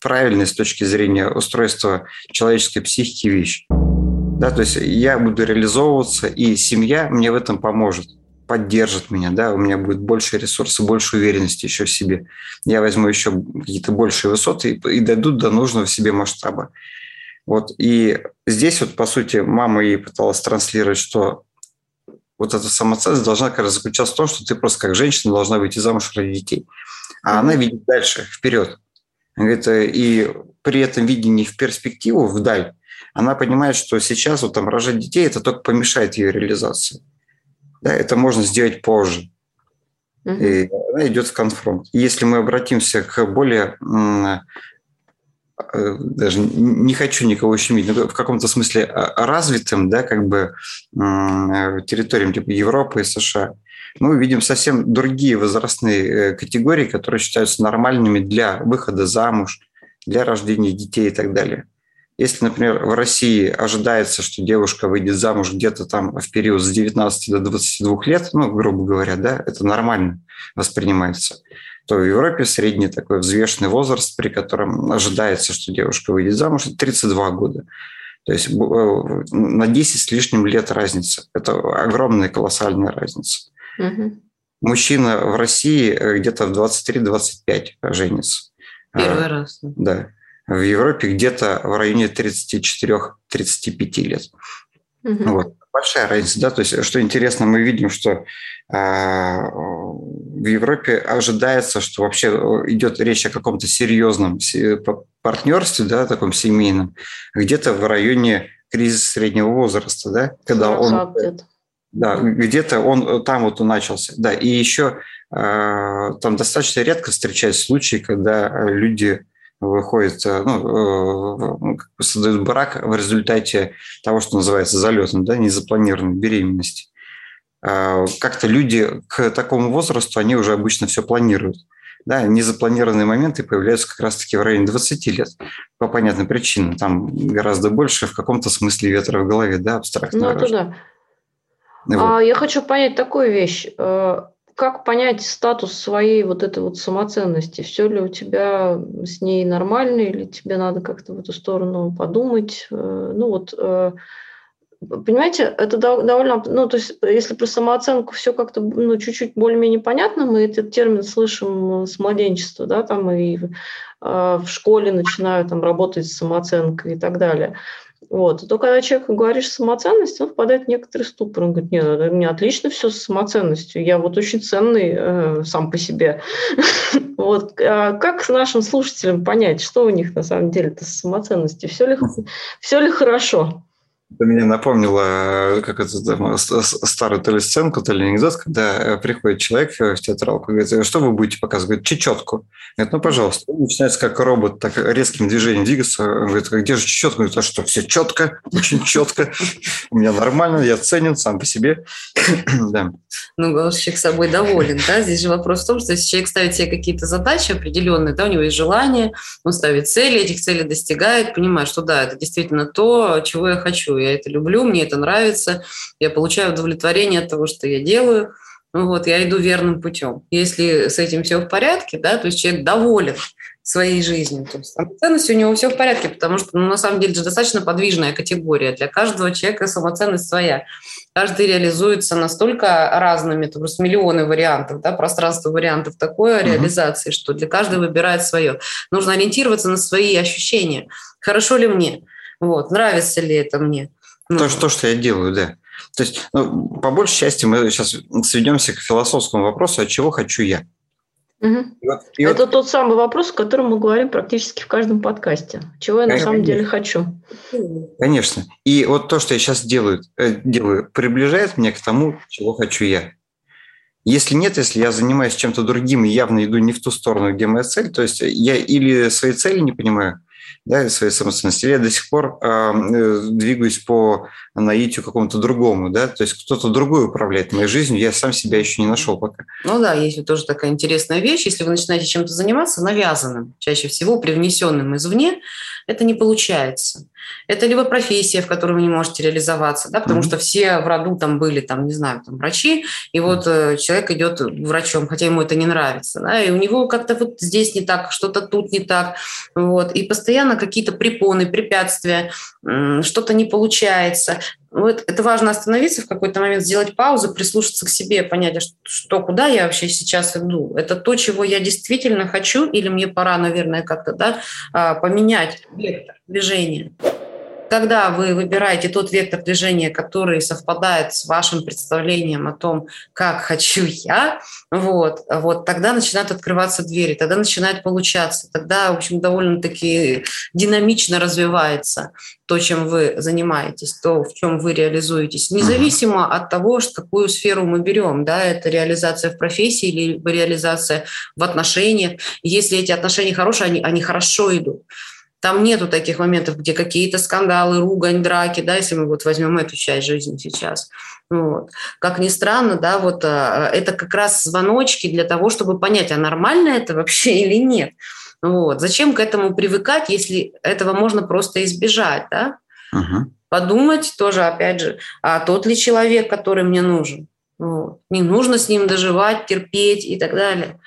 правильная с точки зрения устройства человеческой психики вещь. Да, то есть я буду реализовываться, и семья мне в этом поможет поддержит меня, да, у меня будет больше ресурсов, больше уверенности еще в себе. Я возьму еще какие-то большие высоты и, и дойду до нужного в себе масштаба. Вот, и здесь вот, по сути, мама ей пыталась транслировать, что вот эта самоценность должна как раз заключаться в том, что ты просто как женщина должна выйти замуж ради детей. А она видит дальше, вперед. Говорит, и при этом видении в перспективу, вдаль, она понимает, что сейчас вот там рожать детей, это только помешает ее реализации. Да, это можно сделать позже. И она идет в конфронт. Если мы обратимся к более э, даже не хочу никого ущемить, но в каком-то смысле а, развитым, да, как бы территориям типа Европы и США, мы видим совсем другие возрастные э, категории, которые считаются нормальными для выхода замуж, для рождения детей и так далее. Если, например, в России ожидается, что девушка выйдет замуж где-то там в период с 19 до 22 лет, ну, грубо говоря, да, это нормально воспринимается, то в Европе средний такой взвешенный возраст, при котором ожидается, что девушка выйдет замуж, это 32 года. То есть э, на 10 с лишним лет разница. Это огромная, колоссальная разница. Угу. Мужчина в России э, где-то в 23-25 женится. Первый а, раз. Да в Европе где-то в районе 34-35 лет. Угу. Вот. Большая разница, да, то есть, что интересно, мы видим, что э, в Европе ожидается, что вообще идет речь о каком-то серьезном партнерстве, да, таком семейном, где-то в районе кризиса среднего возраста, да, когда он... Да, где-то он там вот он начался. Да, и еще там достаточно редко встречаются случаи, когда люди выходит, э, ну, э, создают брак в результате того, что называется залетом, да, незапланированной беременности. А, как-то люди к такому возрасту, они уже обычно все планируют. Да, незапланированные моменты появляются как раз-таки в районе 20 лет по понятным причинам. Там гораздо больше в каком-то смысле ветра в голове, да, абстрактно. Ну, это да. Вот. А, я хочу понять такую вещь. Э, как понять статус своей вот этой вот самоценности? Все ли у тебя с ней нормально, или тебе надо как-то в эту сторону подумать? Э, ну вот, э, понимаете, это довольно, ну то есть если про самооценку все как-то ну, чуть-чуть более-менее понятно, мы этот термин слышим с младенчества, да, там и в э, школе начинают там работать с самооценкой и так далее. Вот. то когда человеку говоришь самоценность, он впадает в некоторый ступор. Он говорит, нет, у меня отлично все с самоценностью, я вот очень ценный э, сам по себе. вот. А как нашим слушателям понять, что у них на самом деле-то с самоценностью? Все ли, все ли хорошо? Это меня напомнило, как это там, старую то ли сценку, то ли анекдот, когда э, приходит человек в театралку и говорит, что вы будете показывать? Говорит, чечетку. Говорит, ну, пожалуйста. Он начинается как робот, так резким движением двигаться. Он говорит, где же чечетка? Говорит, а что, все четко, очень четко. У меня нормально, я ценен сам по себе. да. Ну, человек собой доволен, да? Здесь же вопрос в том, что если человек ставит себе какие-то задачи определенные, да, у него есть желание, он ставит цели, этих целей достигает, понимает, что да, это действительно то, чего я хочу я это люблю, мне это нравится, я получаю удовлетворение от того, что я делаю, ну вот, я иду верным путем. Если с этим все в порядке, да, то есть человек доволен своей жизнью, то есть самоценность у него все в порядке, потому что, ну, на самом деле, это достаточно подвижная категория. Для каждого человека самоценность своя. Каждый реализуется настолько разными, то есть миллионы вариантов, да, пространство вариантов такой uh-huh. реализации, что для каждого выбирает свое. Нужно ориентироваться на свои ощущения. Хорошо ли мне? Вот, нравится ли это мне? Ну, то, что, что я делаю, да. То есть, ну, по большей части мы сейчас сведемся к философскому вопросу, а чего хочу я. Угу. И вот, и это вот... тот самый вопрос, о котором мы говорим практически в каждом подкасте. Чего я Конечно. на самом деле хочу. Конечно. И вот то, что я сейчас делаю, э, делаю, приближает меня к тому, чего хочу я. Если нет, если я занимаюсь чем-то другим и явно иду не в ту сторону, где моя цель, то есть я или свои цели не понимаю, да, своей самостоятельности, я до сих пор э, двигаюсь по наитию какому-то другому, да, то есть кто-то другой управляет моей жизнью, я сам себя еще не нашел пока. Ну да, есть тоже такая интересная вещь, если вы начинаете чем-то заниматься навязанным, чаще всего привнесенным извне, это не получается. Это либо профессия, в которой вы не можете реализоваться, да, потому mm-hmm. что все в роду там были, там, не знаю, там врачи, и вот э, человек идет врачом, хотя ему это не нравится, да, и у него как-то вот здесь не так, что-то тут не так, вот, и постоянно какие-то препоны, препятствия, э, что-то не получается. Вот это важно остановиться в какой-то момент, сделать паузу, прислушаться к себе, понять, а что, куда я вообще сейчас иду. Это то, чего я действительно хочу, или мне пора, наверное, как-то да, а, поменять вектор движения когда вы выбираете тот вектор движения, который совпадает с вашим представлением о том, как хочу я, вот, вот тогда начинают открываться двери, тогда начинает получаться, тогда, в общем, довольно-таки динамично развивается то, чем вы занимаетесь, то, в чем вы реализуетесь, независимо uh-huh. от того, какую сферу мы берем, да, это реализация в профессии или реализация в отношениях. Если эти отношения хорошие, они, они хорошо идут. Там нету таких моментов, где какие-то скандалы, ругань, драки, да, если мы вот возьмем эту часть жизни сейчас. Вот. Как ни странно, да, вот а, это как раз звоночки для того, чтобы понять, а нормально это вообще или нет. Вот. Зачем к этому привыкать, если этого можно просто избежать, да? Угу. Подумать тоже, опять же, а тот ли человек, который мне нужен? Вот. Не нужно с ним доживать, терпеть и так далее.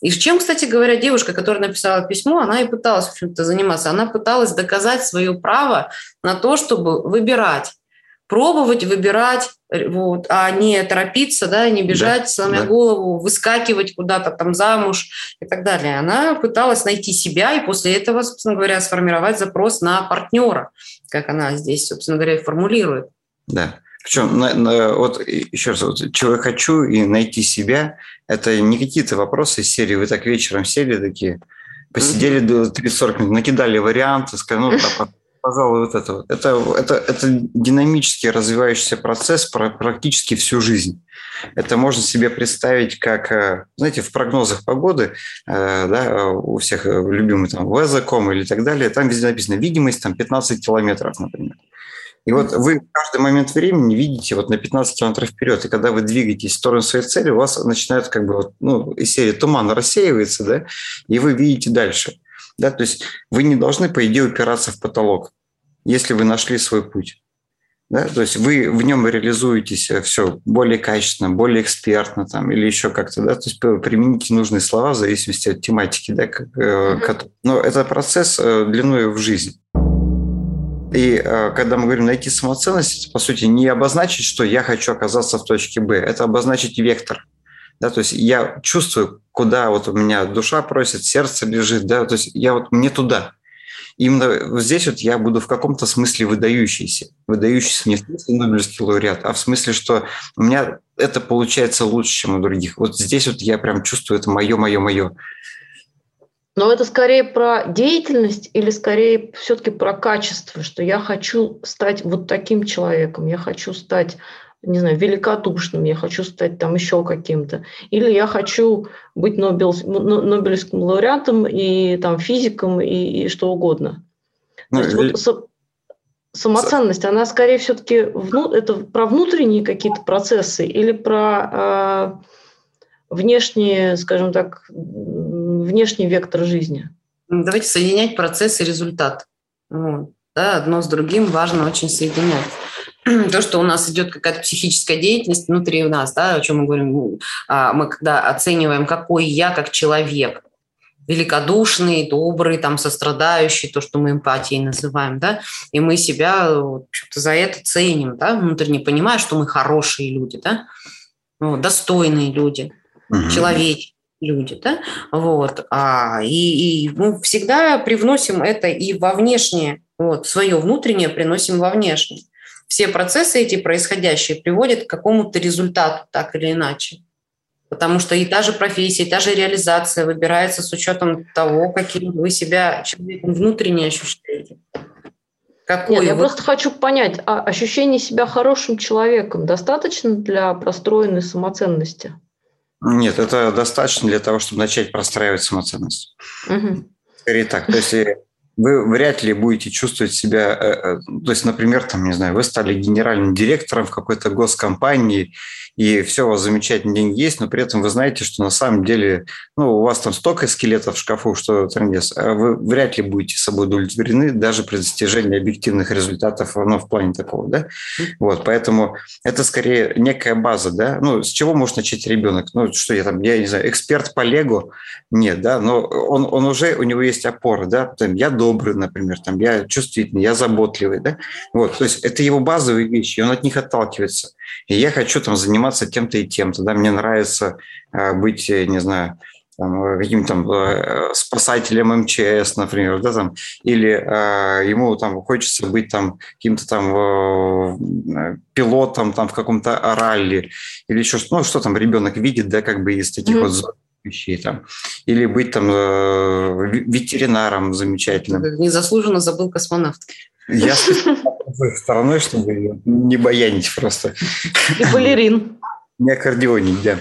И чем, кстати говоря, девушка, которая написала письмо, она и пыталась, в общем-то, заниматься. Она пыталась доказать свое право на то, чтобы выбирать пробовать, выбирать, вот, а не торопиться, да, не бежать, да, сломя да. голову, выскакивать куда-то там замуж и так далее. Она пыталась найти себя и после этого, собственно говоря, сформировать запрос на партнера, как она здесь, собственно говоря, формулирует. Да. Причем, на, на, вот еще раз, вот, чего я хочу и найти себя, это не какие-то вопросы из серии, вы так вечером сели такие, посидели mm-hmm. 30-40 минут, накидали варианты, сказали, ну, пожалуй, вот это вот. Это, это, это динамически развивающийся процесс практически всю жизнь. Это можно себе представить как, э, знаете, в прогнозах погоды, э, да, у всех любимый там Weather.com или так далее, там везде написано видимость там 15 километров, например. И вот вы в каждый момент времени видите вот на 15 километров вперед, и когда вы двигаетесь в сторону своей цели, у вас начинает как бы вот, ну, из серии туман рассеивается, да, и вы видите дальше. Да, то есть вы не должны, по идее, упираться в потолок, если вы нашли свой путь. Да? То есть вы в нем реализуетесь э, все более качественно, более экспертно там, или еще как-то. Да? То есть примените нужные слова в зависимости от тематики. Да? Как, mm-hmm. Но это процесс э, длиной в жизнь. И когда мы говорим найти самоценность, это, по сути, не обозначить, что я хочу оказаться в точке Б, это обозначить вектор. Да, то есть я чувствую, куда вот у меня душа просит, сердце лежит, да, то есть я вот мне туда. Именно здесь вот я буду в каком-то смысле выдающийся. Выдающийся не в смысле Нобелевский лауреат, а в смысле, что у меня это получается лучше, чем у других. Вот здесь вот я прям чувствую, это мое, мое, мое. Но это скорее про деятельность или скорее все-таки про качество, что я хочу стать вот таким человеком, я хочу стать не знаю, великодушным, я хочу стать там еще каким-то. Или я хочу быть Нобел, Нобелевским лауреатом и там физиком и, и что угодно. Ну, То есть вот самоценность, она скорее все-таки вну, это про внутренние какие-то процессы или про э, внешние, скажем так, внешний вектор жизни? Давайте соединять процесс и результат. Вот. Да, одно с другим важно очень соединять. то, что у нас идет какая-то психическая деятельность внутри у нас, да, о чем мы говорим, а, мы когда оцениваем, какой я как человек, великодушный, добрый, там, сострадающий, то, что мы эмпатией называем, да, и мы себя вот, за это ценим, да, внутренне понимая, что мы хорошие люди, да, вот, достойные люди, угу. человеческие люди, да, вот, а, и, и мы всегда привносим это и во внешнее, вот, свое внутреннее приносим во внешнее все процессы эти происходящие приводят к какому-то результату, так или иначе. Потому что и та же профессия, и та же реализация выбирается с учетом того, каким вы себя человеком внутренне ощущаете. Какой Нет, я просто хочу понять, а ощущение себя хорошим человеком достаточно для простроенной самоценности? Нет, это достаточно для того, чтобы начать простраивать самоценность. Угу. Скорее так. То есть вы вряд ли будете чувствовать себя, э, э, то есть, например, там, не знаю, вы стали генеральным директором в какой-то госкомпании, и все, у вас замечательные деньги есть, но при этом вы знаете, что на самом деле, ну, у вас там столько скелетов в шкафу, что трендец, а вы вряд ли будете собой удовлетворены даже при достижении объективных результатов, ну, в плане такого, да. Вот, поэтому это скорее некая база, да. Ну, с чего может начать ребенок? Ну, что я там, я не знаю, эксперт по Лего? Нет, да, но он, он уже, у него есть опора, да, там, я добрый, например, там, я чувствительный, я заботливый, да. Вот, то есть это его базовые вещи, и он от них отталкивается. И я хочу там заниматься тем-то и тем-то, да, мне нравится э, быть, не знаю, там, каким-то там э, спасателем МЧС, например, да, там, или э, ему там хочется быть там каким-то там э, пилотом там в каком-то ралли, или еще что, ну, что там ребенок видит, да, как бы из таких mm-hmm. вот вещей там, или быть там э, ветеринаром замечательным. Незаслуженно забыл космонавт. Я стороной, чтобы не баянить просто. И балерин. Не аккордеонить, да.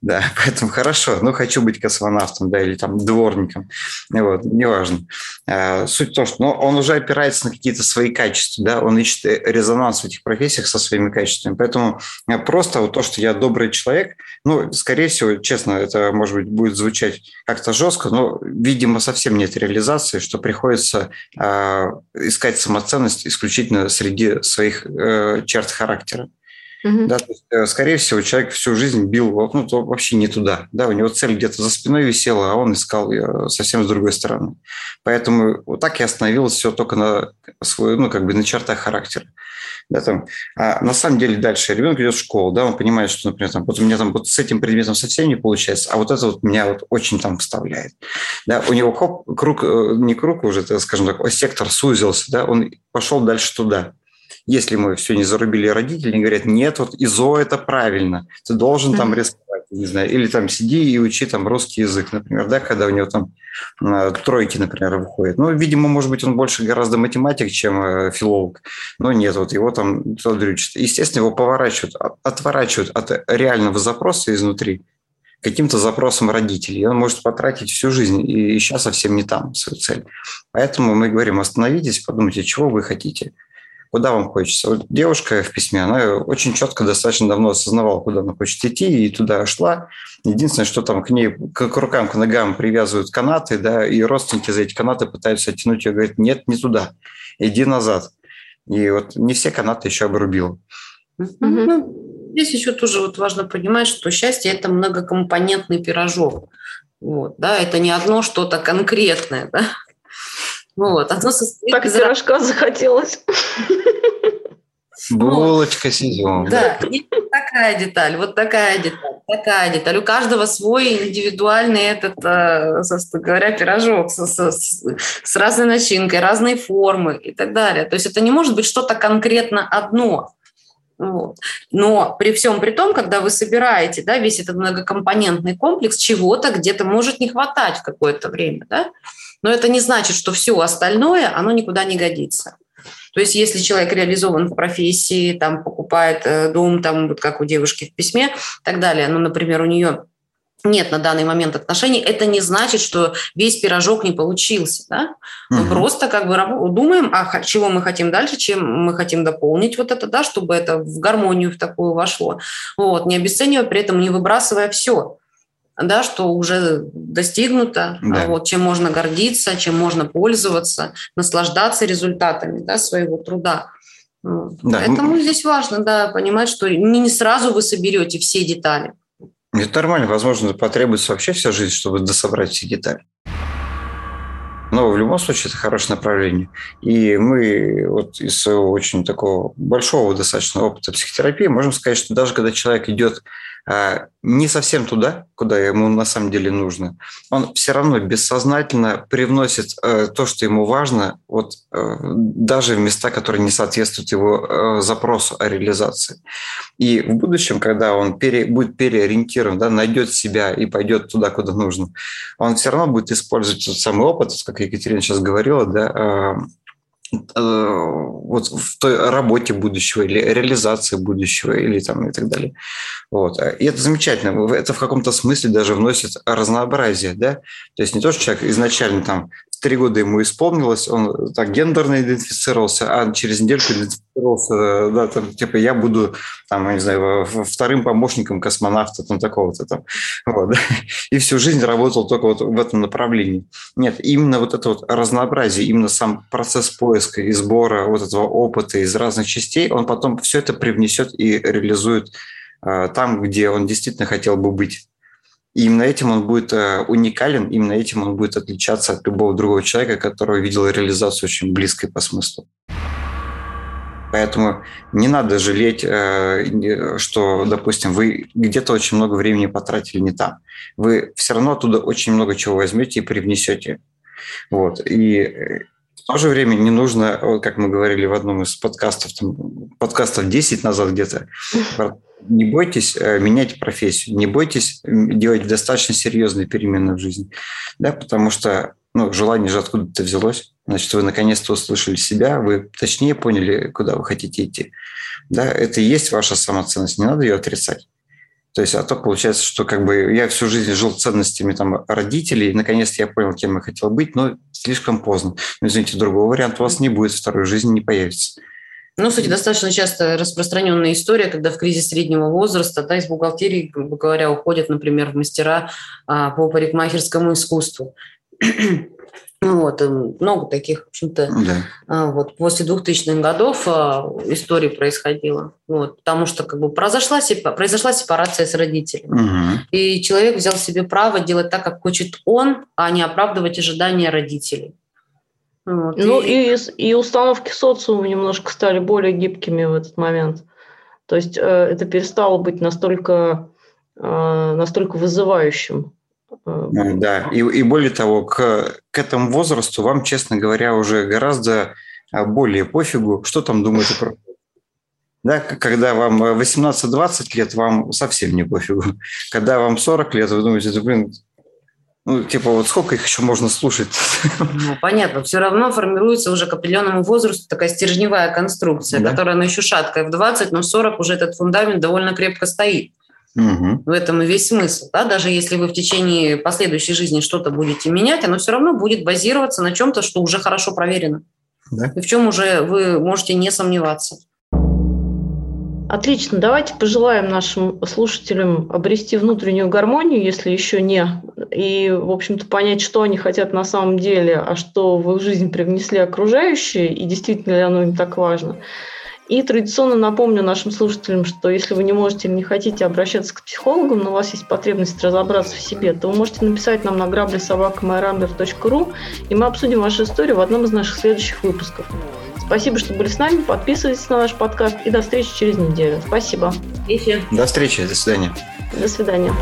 Да, поэтому хорошо. Ну, хочу быть космонавтом, да, или там дворником. Вот, неважно. А, суть в том, что ну, он уже опирается на какие-то свои качества, да, он ищет резонанс в этих профессиях со своими качествами. Поэтому а, просто вот то, что я добрый человек, ну, скорее всего, честно, это, может быть, будет звучать как-то жестко, но, видимо, совсем нет реализации, что приходится э, искать самоценность исключительно среди своих э, черт характера. Угу. Да, то есть, э, скорее всего, человек всю жизнь бил ну, вообще не туда. Да, у него цель где-то за спиной висела, а он искал ее совсем с другой стороны. Поэтому вот так я остановился все только на свой, ну, как бы на чертах характера. Да, там, а на самом деле дальше ребенок идет в школу, да, он понимает, что, например, там, вот у меня там вот с этим предметом совсем не получается, а вот это вот меня вот очень там вставляет. Да, у него хоп, круг, э, не круг уже, скажем так, сектор сузился, да, он пошел дальше туда. Если мы все не зарубили родители, они говорят, нет, вот ИЗО это правильно, ты должен там рисковать, не знаю, или там сиди и учи там русский язык, например, да, когда у него там э, тройки, например, выходят. Ну, видимо, может быть, он больше гораздо математик, чем э, филолог, но нет, вот его там дрючат. Естественно, его поворачивают, отворачивают от реального запроса изнутри, каким-то запросом родителей. И он может потратить всю жизнь и ища совсем не там свою цель. Поэтому мы говорим, остановитесь, подумайте, чего вы хотите, куда вам хочется. Вот девушка в письме, она очень четко достаточно давно осознавала, куда она хочет идти, и туда шла. Единственное, что там к ней, к, к рукам, к ногам привязывают канаты, да, и родственники за эти канаты пытаются оттянуть ее, говорят, нет, не туда, иди назад. И вот не все канаты еще обрубил. Mm-hmm. Здесь еще тоже вот важно понимать, что счастье – это многокомпонентный пирожок. Вот, да, это не одно что-то конкретное, да. Вот, одно состоит так из... пирожка захотелось. Булочка с изюмом. Да, и такая деталь, вот такая деталь, такая деталь. У каждого свой индивидуальный этот, э, собственно говоря, пирожок с, с, с разной начинкой, разной формы и так далее. То есть это не может быть что-то конкретно одно. Вот. Но при всем при том, когда вы собираете да, весь этот многокомпонентный комплекс, чего-то где-то может не хватать в какое-то время. Да? Но это не значит, что все остальное, оно никуда не годится. То есть если человек реализован в профессии, там покупает э, дом, там, вот как у девушки в письме и так далее, ну, например, у нее нет на данный момент отношений, это не значит, что весь пирожок не получился. Да? Мы угу. просто как бы думаем, а чего мы хотим дальше, чем мы хотим дополнить вот это, да, чтобы это в гармонию в такую вошло. Вот, не обесценивая, при этом не выбрасывая все да, что уже достигнуто, да. вот, чем можно гордиться, чем можно пользоваться, наслаждаться результатами да, своего труда. Да. Поэтому здесь важно да, понимать, что не сразу вы соберете все детали. Это нормально, возможно, потребуется вообще вся жизнь, чтобы дособрать все детали. Но в любом случае это хорошее направление. И мы вот из своего очень такого большого достаточно опыта психотерапии можем сказать, что даже когда человек идет а, не совсем туда, куда ему на самом деле нужно, он все равно бессознательно привносит э, то, что ему важно, вот э, даже в места, которые не соответствуют его э, запросу о реализации. И в будущем, когда он пере, будет переориентирован, да, найдет себя и пойдет туда, куда нужно, он все равно будет использовать тот самый опыт, как Екатерина сейчас говорила, да, Э, вот в той работе будущего или реализации будущего или там и так далее. Вот. И это замечательно. Это в каком-то смысле даже вносит разнообразие, да. То есть не то, что человек изначально там три года ему исполнилось, он так гендерно идентифицировался, а через недельку идентифицировался, да, там, типа, я буду, там, я не знаю, вторым помощником космонавта, там, такого-то там. Вот? И всю жизнь работал только вот в этом направлении. Нет, именно вот это вот разнообразие, именно сам процесс поиска и сбора вот этого опыта из разных частей, он потом все это привнесет и реализует э, там, где он действительно хотел бы быть. И именно этим он будет э, уникален, именно этим он будет отличаться от любого другого человека, которого видел реализацию очень близкой по смыслу. Поэтому не надо жалеть, э, что, допустим, вы где-то очень много времени потратили не там. Вы все равно оттуда очень много чего возьмете и привнесете. Вот. И э, в то же время не нужно, как мы говорили в одном из подкастов, там, подкастов 10 назад где-то, не бойтесь э, менять профессию, не бойтесь делать достаточно серьезные перемены в жизни, да, потому что ну, желание же откуда-то взялось. Значит, вы наконец-то услышали себя, вы точнее поняли, куда вы хотите идти. Да, это и есть ваша самоценность, не надо ее отрицать. То есть, а то получается, что как бы я всю жизнь жил ценностями там родителей, и наконец-то я понял, кем я хотел быть, но слишком поздно. Ну, извините, другого варианта у вас не будет, второй жизни не появится. Ну, кстати, достаточно часто распространенная история, когда в кризис среднего возраста да, из бухгалтерии, грубо говоря, уходят, например, в мастера а, по парикмахерскому искусству. Вот, много таких, в общем-то, да. А, вот после 2000-х годов а, истории происходило. Вот, потому что как бы произошла, произошла сепарация с родителями. Угу. И человек взял себе право делать так, как хочет он, а не оправдывать ожидания родителей. Вот. Ну и, и установки социума немножко стали более гибкими в этот момент. То есть э, это перестало быть настолько, э, настолько вызывающим. Э, да, и, и более того, к, к этому возрасту вам, честно говоря, уже гораздо а более пофигу, что там думают про да, когда вам 18-20 лет, вам совсем не пофигу. Когда вам 40 лет, вы думаете, да, блин, ну, типа, вот сколько их еще можно слушать? Ну, понятно. Все равно формируется уже к определенному возрасту такая стержневая конструкция, да? которая, она еще шаткая. В 20, но в 40 уже этот фундамент довольно крепко стоит. Угу. В этом и весь смысл. Да? Даже если вы в течение последующей жизни что-то будете менять, оно все равно будет базироваться на чем-то, что уже хорошо проверено. Да? И в чем уже вы можете не сомневаться. Отлично. Давайте пожелаем нашим слушателям обрести внутреннюю гармонию, если еще не, и, в общем-то, понять, что они хотят на самом деле, а что в их жизнь привнесли окружающие, и действительно ли оно им так важно. И традиционно напомню нашим слушателям, что если вы не можете или не хотите обращаться к психологам, но у вас есть потребность разобраться в себе, то вы можете написать нам на грабли.собака.ру, и мы обсудим вашу историю в одном из наших следующих выпусков. Спасибо, что были с нами. Подписывайтесь на наш подкаст и до встречи через неделю. Спасибо. До встречи. До свидания. До свидания.